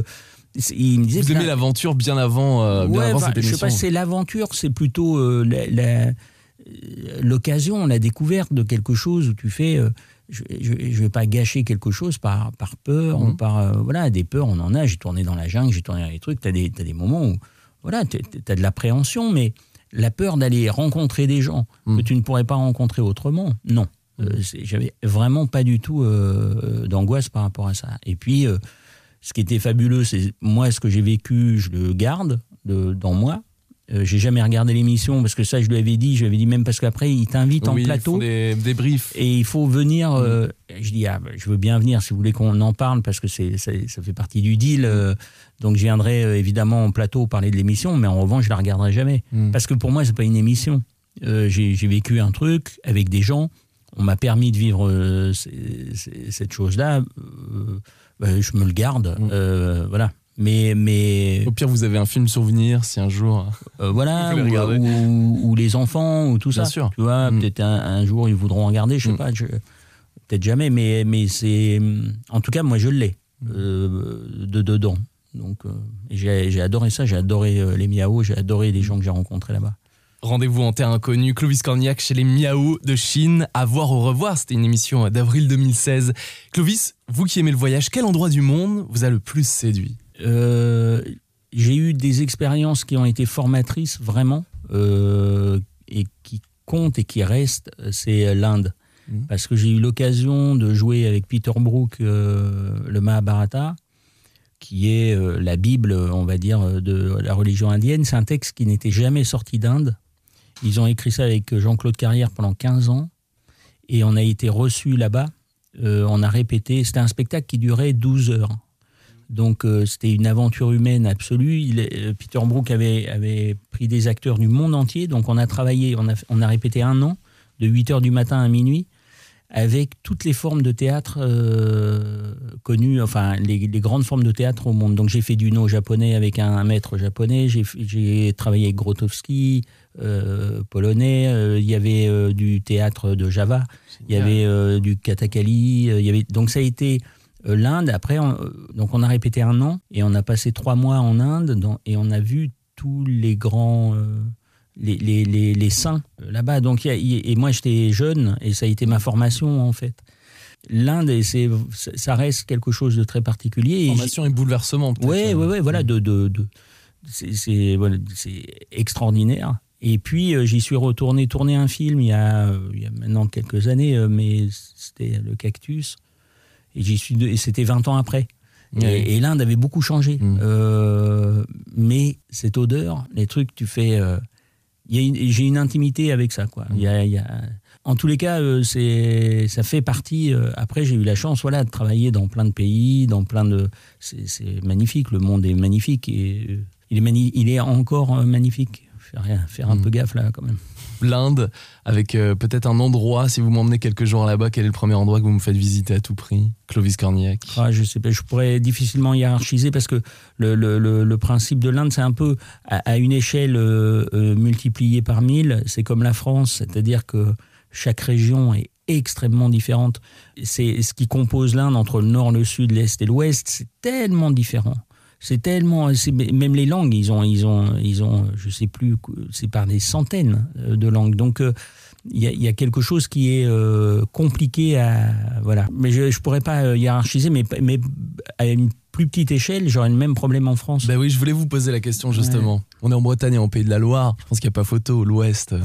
il me disait. Vous aimez l'aventure bien avant, bien Ouais, avant cette je émission. sais pas, c'est l'aventure, c'est plutôt la- la- l'occasion, la découverte de quelque chose où tu fais. euh, je, je vais pas gâcher quelque chose par, par peur Mhm. ou par euh, voilà des peurs on en a j'ai tourné dans la jungle j'ai tourné dans les trucs t'as des t'as des moments où voilà t'as t'as de l'appréhension mais la peur d'aller rencontrer des gens Mhm. que tu ne pourrais pas rencontrer autrement non Euh, c'est- j'avais vraiment pas du tout euh, d'angoisse par rapport à ça et puis ce qui était fabuleux, c'est moi, ce que j'ai vécu, je le garde de, dans moi. Euh, j'ai jamais regardé l'émission parce que ça, je lui avais dit, je lui avais dit même parce qu'après, il t'invite en Oui, plateau des, des briefs. et il faut venir. euh, je dis, ah, bah, je veux bien venir si vous voulez qu'on en parle parce que c'est, ça fait partie du deal. euh, donc je viendrai euh, évidemment en plateau parler de l'émission, mais en revanche, je la regarderai jamais Mm. parce que pour moi, c'est pas une émission. J'ai, vécu un truc avec des gens. On m'a permis de vivre cette chose-là. bah, je me le garde. euh, voilà. Mais, mais Au pire, vous avez un film souvenir si un jour. euh, voilà, Vous pouvez ou, regarder. ou- ou les enfants, ou tout Bien ça. sûr. Tu vois, Mm. peut-être un, un jour ils voudront regarder, je sais Mm. pas, je- peut-être jamais, mais, mais c'est. En tout cas, moi je l'ai Mm. euh, de dedans. Donc, euh, j'ai adoré ça, j'ai adoré euh, les miaos, j'ai adoré les gens que j'ai rencontrés là-bas. Rendez-vous en terre inconnue, Clovis Cornillac chez les Miao de Chine. À voir au revoir, c'était une émission d'avril 2016. Clovis, vous qui aimez le voyage, quel endroit du monde vous a le plus séduit? Euh, j'ai eu des expériences qui ont été formatrices vraiment euh, et qui comptent et qui restent, c'est l'Inde. Mhm. Parce que j'ai eu l'occasion de jouer avec Peter Brook euh, le Mahabharata, qui est la Bible, on va dire, de la religion indienne. C'est un texte qui n'était jamais sorti d'Inde. Ils ont écrit ça avec Jean-Claude Carrière pendant 15 ans. Et on a été reçus là-bas. On a répété. C'était un spectacle qui durait 12 heures. Donc euh, c'était une aventure humaine absolue. Il euh, Peter Brook avait, avait pris des acteurs du monde entier. Donc on a travaillé, on a, on a répété un an, de 8 heures du matin à minuit, avec toutes les formes de théâtre euh, connues, enfin les, les grandes formes de théâtre au monde. Donc j'ai fait du no japonais avec un, maître japonais, j'ai travaillé avec Grotowski, polonais, il y avait du théâtre de Java, il y avait du katakali, il y avait donc ça a été l'Inde. Après, on, euh, donc on a répété un an et on a passé trois mois en Inde dans- et on a vu tous les grands euh, les, les, les, les saints euh, là-bas. Donc y a- y et moi j'étais jeune et ça a été ma formation en fait. L'Inde, et ça reste quelque chose de très particulier. Et Formation et bouleversement, peut-être. Ouais, ouais, ouais, voilà, de, de, de- c'est, voilà, extraordinaire. Et puis euh, j'y suis retourné tourner un film il y a, euh, il y a maintenant quelques années, euh, mais c'était le Cactus. Et j'y suis, de- et c'était 20 ans après. Et, l'Inde avait beaucoup changé. Euh, mais cette odeur, les trucs, tu fais. euh, j'ai une intimité avec ça, quoi. Il y a- il y a- en tous les cas, euh, c'est, ça fait partie. après, j'ai eu la chance, voilà, de travailler dans plein de pays, dans plein de. C'est, c'est magnifique. Le monde est magnifique et il est, mani- il est encore magnifique. faire, rien- faire un Mm. peu gaffe là quand même. L'Inde, avec euh, peut-être un endroit, si vous m'emmenez quelques jours là-bas, quel est le premier endroit que vous me faites visiter à tout prix? Clovis Cornillac. Ah, je sais pas, je pourrais difficilement hiérarchiser parce que le, le, principe de l'Inde, c'est un peu à, à une échelle euh, euh, multipliée par mille. C'est comme la France, c'est-à-dire que chaque région est extrêmement différente. C'est ce qui compose l'Inde entre le nord, le sud, l'est et l'ouest. C'est tellement différent. C'est tellement, même les langues, ils ont, ils ont, ils ont, je sais plus, c'est par des centaines euh, de langues. Donc euh, il y, a, il y a quelque chose qui est euh, compliqué à voilà. Mais je, je pourrais pas hiérarchiser, mais mais à une plus petite échelle, j'aurais le même problème en France. Ben oui, je voulais vous poser la question justement. On est en Bretagne et en Pays de la Loire. Je pense qu'il n'y a pas photo. L'Ouest.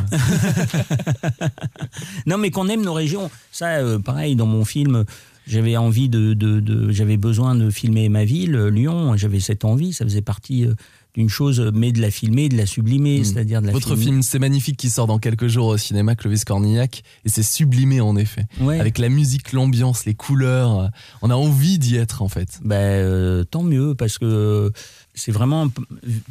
Non, mais qu'on aime nos régions. Ça, euh, pareil, dans mon film, j'avais envie de, de, de- j'avais besoin de filmer ma ville, Lyon. J'avais cette envie. Ça faisait partie euh, d'une chose, mais de la filmer, de la sublimer, c'est-à-dire de la. Votre filmer. film, c'est magnifique, qui sort dans quelques jours au cinéma, Clovis Cornillac, et c'est sublimé en effet. Ouais. Avec la musique, l'ambiance, les couleurs, euh, on a envie d'y être en fait. Ben, euh, tant mieux, parce que c'est vraiment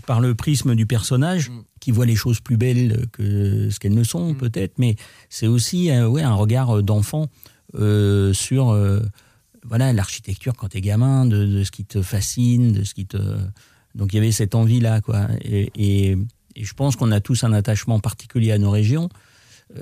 par le prisme du personnage Mm. qui voit les choses plus belles que ce qu'elles ne sont, peut-être, mais c'est aussi euh, ouais, un regard d'enfant sur euh, voilà l'architecture quand t'es gamin, de, de ce qui te fascine, de ce qui te. Donc il y avait cette envie-là, quoi. Et, et- et je pense qu'on a tous un attachement particulier à nos régions.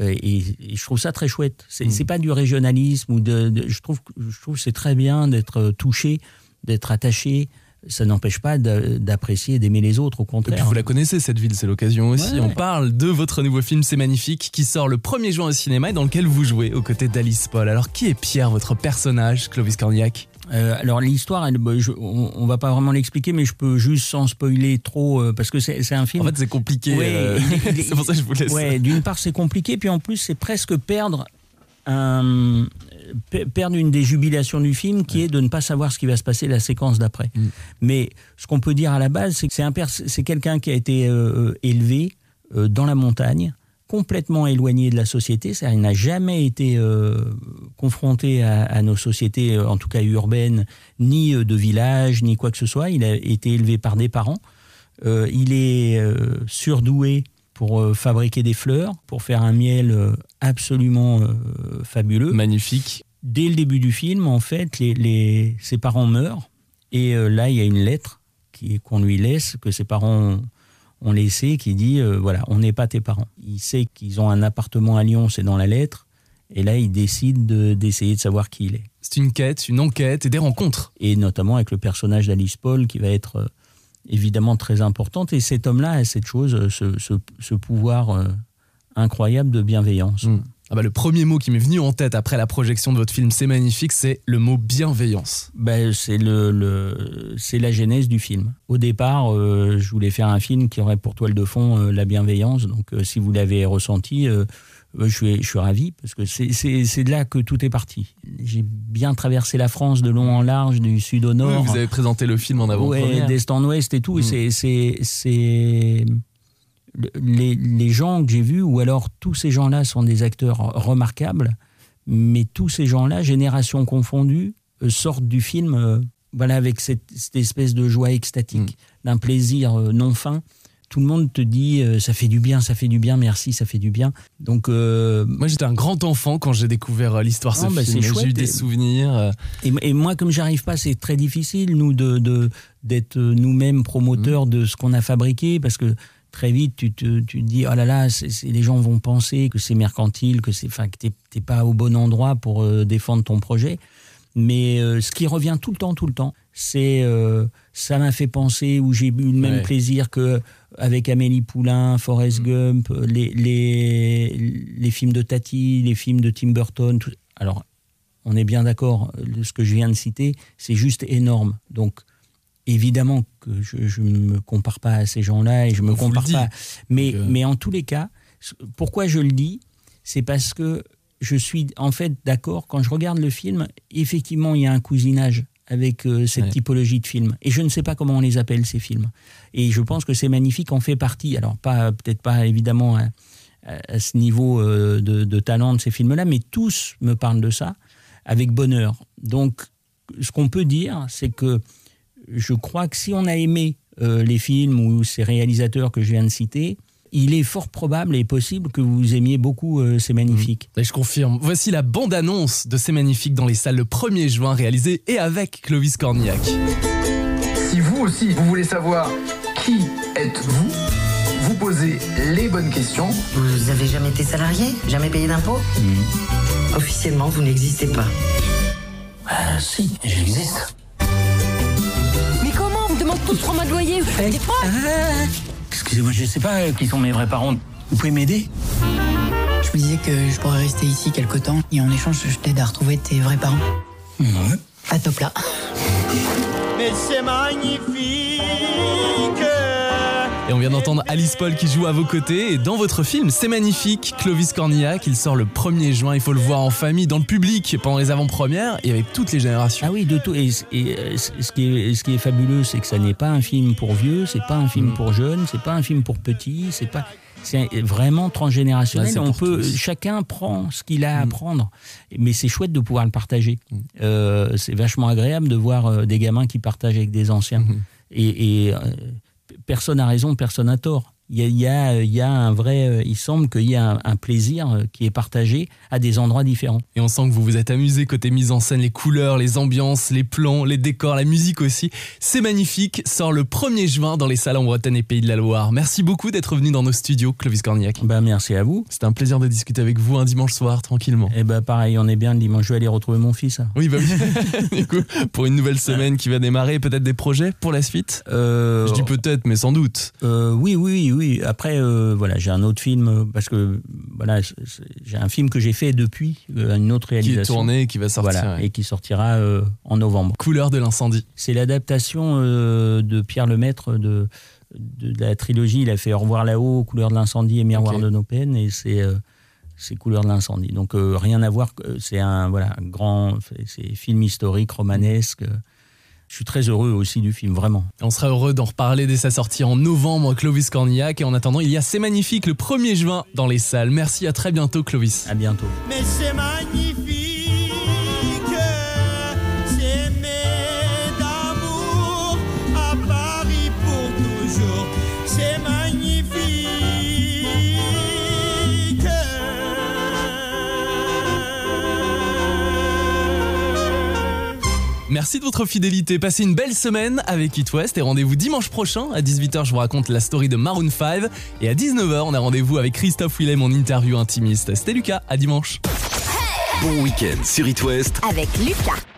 Euh, Et, et je trouve ça très chouette. C'est c'est pas du régionalisme ou de, de- je trouve je trouve que c'est très bien d'être touché, d'être attaché. Ça n'empêche pas d'a- d'apprécier et d'aimer les autres, au Et puis contraire. vous la connaissez cette ville, c'est l'occasion aussi. Ouais. On parle de votre nouveau film, c'est magnifique, qui sort le 1er juin au cinéma et dans lequel vous jouez aux côtés d'Alice Paul. Alors qui est Pierre, votre personnage, Clovis Cornillac? Euh, alors l'histoire, bah, on, on va pas vraiment l'expliquer, mais je peux juste sans spoiler trop euh, parce que c'est un film. En fait, c'est compliqué. Ouais, euh, c'est pour ça que je vous laisse. Ouais, d'une part c'est compliqué, puis en plus c'est presque perdre un pe- perdre une des jubilations du film qui est de ne pas savoir ce qui va se passer la séquence d'après. Mm. Mais ce qu'on peut dire à la base, c'est que c'est un pers- c'est quelqu'un qui a été euh, élevé euh, dans la montagne, complètement éloigné de la société, c'est-à-dire il n'a jamais été euh, confronté à, à nos sociétés, euh, en tout cas urbaines, ni euh, de village, ni quoi que ce soit. Il a été élevé par des parents. Euh, il est euh, surdoué pour euh, fabriquer des fleurs, pour faire un miel euh, absolument euh, fabuleux. Magnifique. Dès le début du film, en fait, les, les- ses parents meurent. Et là, il y a une lettre qu'on lui laisse, que ses parents ont, laissée, qui dit euh, voilà, on n'est pas tes parents. Il sait qu'ils ont un appartement à Lyon, c'est dans la lettre. Et là, il décide de- d'essayer de, savoir qui il est. C'est une quête, une enquête et des rencontres. Et notamment avec le personnage d'Alice Paul, qui va être évidemment très importante. Et cet homme-là a cette chose, euh, ce, ce- ce pouvoir euh, incroyable de bienveillance. Mm. Ah bah, le premier mot qui m'est venu en tête après la projection de votre film, c'est magnifique, c'est le mot bienveillance. Ben, c'est le, le- c'est la genèse du film. Au départ, euh, je voulais faire un film qui aurait pour toile de fond euh, la bienveillance. Donc, euh, si vous l'avez ressenti, euh, euh, je, suis, je suis ravi parce que c'est, de là que tout est parti. J'ai bien traversé la France de long en large, du sud au nord. Oui, vous avez présenté le film en avant Ouais, d'est en ouest et tout. Mm. C'est, c'est, c'est le- les, les gens que j'ai vus, ou alors tous ces gens-là sont des acteurs remarquables, mais tous ces gens-là, génération confondue, euh, sortent du film euh, voilà, avec cette, cette espèce de joie extatique, d'un plaisir euh, non fin. Tout le monde te dit euh, ça fait du bien, ça fait du bien, merci, ça fait du bien. Donc euh, Moi, j'étais un grand enfant quand j'ai découvert euh, l'histoire de ce Ah, bah, film. c'est J'ai eu des souvenirs. Et, et moi, comme j'arrive pas, c'est très difficile, nous, de, d'être nous-mêmes promoteurs de ce qu'on a fabriqué, parce que très vite, tu te, tu te dis, oh là là, c'est, c'est- les gens vont penser que c'est mercantile, que c'est, enfin, que t'es, t'es pas au bon endroit pour euh, défendre ton projet. Mais euh, ce qui revient tout le temps, tout le temps, c'est euh, ça m'a fait penser où j'ai eu le même Ouais. plaisir que avec Amélie Poulain, Forrest Gump, les, les, les films de Tati, les films de Tim Burton. tout- Alors, on est bien d'accord, euh, ce que je viens de citer, c'est juste énorme. Donc, évidemment que je ne me compare pas à ces gens-là et je me vous le compare pas. Mais, euh, mais en tous les cas, pourquoi je le dis C'est parce que je suis en fait d'accord, quand je regarde le film, effectivement, il y a un cousinage avec euh, cette Ouais. typologie de films. Et je ne sais pas comment on les appelle, ces films. Et je pense que c'est magnifique, en fait partie. Alors, pas peut-être pas évidemment à, à- ce niveau euh, de, de talent de ces films-là, mais tous me parlent de ça avec bonheur. Donc, ce qu'on peut dire, c'est que je crois que si on a aimé euh, les films ou ces réalisateurs que je viens de citer, il est fort probable et possible que vous aimiez beaucoup euh, C'est magnifique. Et je confirme. Voici la bande-annonce de C'est magnifique dans les salles le 1er juin, réalisée et avec Clovis Cornillac. Si vous aussi, vous voulez savoir qui êtes-vous, vous posez les bonnes questions. Vous avez jamais été salarié? Jamais payé d'impôts? Officiellement, vous n'existez pas. Ah, si, j'existe. Mais comment On me demande tous trois mois de loyer? Vous Excusez-moi, je sais pas euh, qui sont mes vrais parents. Vous pouvez m'aider? Je me disais que je pourrais rester ici quelque temps et en échange, je t'aide à retrouver tes vrais parents. Ouais. À top là. Mais c'est magnifique. Et on vient d'entendre Alice Paul qui joue à vos côtés. Et dans votre film, c'est magnifique, Clovis Cornillac, il sort le 1er juin. Il faut le voir en famille, dans le public, pendant les avant-premières et avec toutes les générations. Ah oui, de tout. Et, et, ce, qui est, ce qui est fabuleux, c'est que ça n'est pas un film pour vieux, c'est pas un film Mm. pour jeunes, c'est pas un film pour petits, c'est pas. C'est vraiment transgénérationnel. On peut, tous. chacun prend ce qu'il a à Mm. apprendre, mais c'est chouette de pouvoir le partager. Euh, c'est vachement agréable de voir euh, des gamins qui partagent avec des anciens. Mm. Et, et, euh, personne n'a raison, personne n'a tort. Il y a, il y a- il y a un vrai, euh, il semble qu'il y a un, un plaisir euh, qui est partagé à des endroits différents. Et on sent que vous vous êtes amusé côté mise en scène, les couleurs, les ambiances, les plans, les décors, la musique aussi. C'est magnifique, sort le 1er juin dans les salles en Bretagne et Pays de la Loire. Merci beaucoup d'être venu dans nos studios, Clovis Cornillac. Ben, merci à vous. C'était un plaisir de discuter avec vous un dimanche soir, tranquillement. Et ben pareil, on est bien le dimanche. Je vais aller retrouver mon fils. hein. Oui, bah oui. du coup, pour une nouvelle semaine qui va démarrer, peut-être des projets pour la suite? Euh, Je dis peut-être, mais sans doute. Euh, oui, oui, oui. Après, euh, voilà, j'ai un autre film euh, parce que voilà, j'ai un film que j'ai fait depuis euh, une autre Qui est réalisation. tourné et qui va sortir. Voilà, ouais. et qui sortira euh, en novembre. Couleur de l'incendie. C'est l'adaptation de Pierre Lemaître de, de, de la trilogie. Il a fait Au revoir là-haut, Couleur de l'incendie et Miroir de nos peines, et c'est euh, c'est Couleur de l'incendie. Donc rien à voir. C'est un voilà un grand, c'est- c'est film historique, romanesque. Je suis très heureux aussi du film, vraiment. On sera heureux d'en reparler dès sa sortie en novembre, Clovis Cornillac. Et en attendant, il y a C'est magnifique le 1er juin dans les salles. Merci, à très bientôt, Clovis. À bientôt. Mais c'est magnifique. Merci de votre fidélité. Passez une belle semaine avec It West et rendez-vous dimanche prochain. À 18h, je vous raconte la story de Maroon 5. Et à 19h, on a rendez-vous avec Christophe Willem en interview intimiste. C'était Lucas. À dimanche. Bon week-end sur It West Avec Lucas.